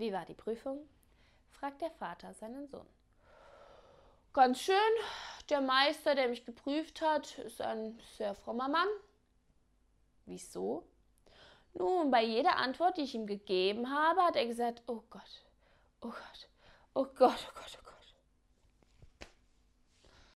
Wie war die Prüfung? fragt der Vater seinen Sohn. Ganz schön. Der Meister, der mich geprüft hat, ist ein sehr frommer Mann. Wieso? Nun, bei jeder Antwort, die ich ihm gegeben habe, hat er gesagt, oh Gott, oh Gott, oh Gott, oh Gott, oh Gott.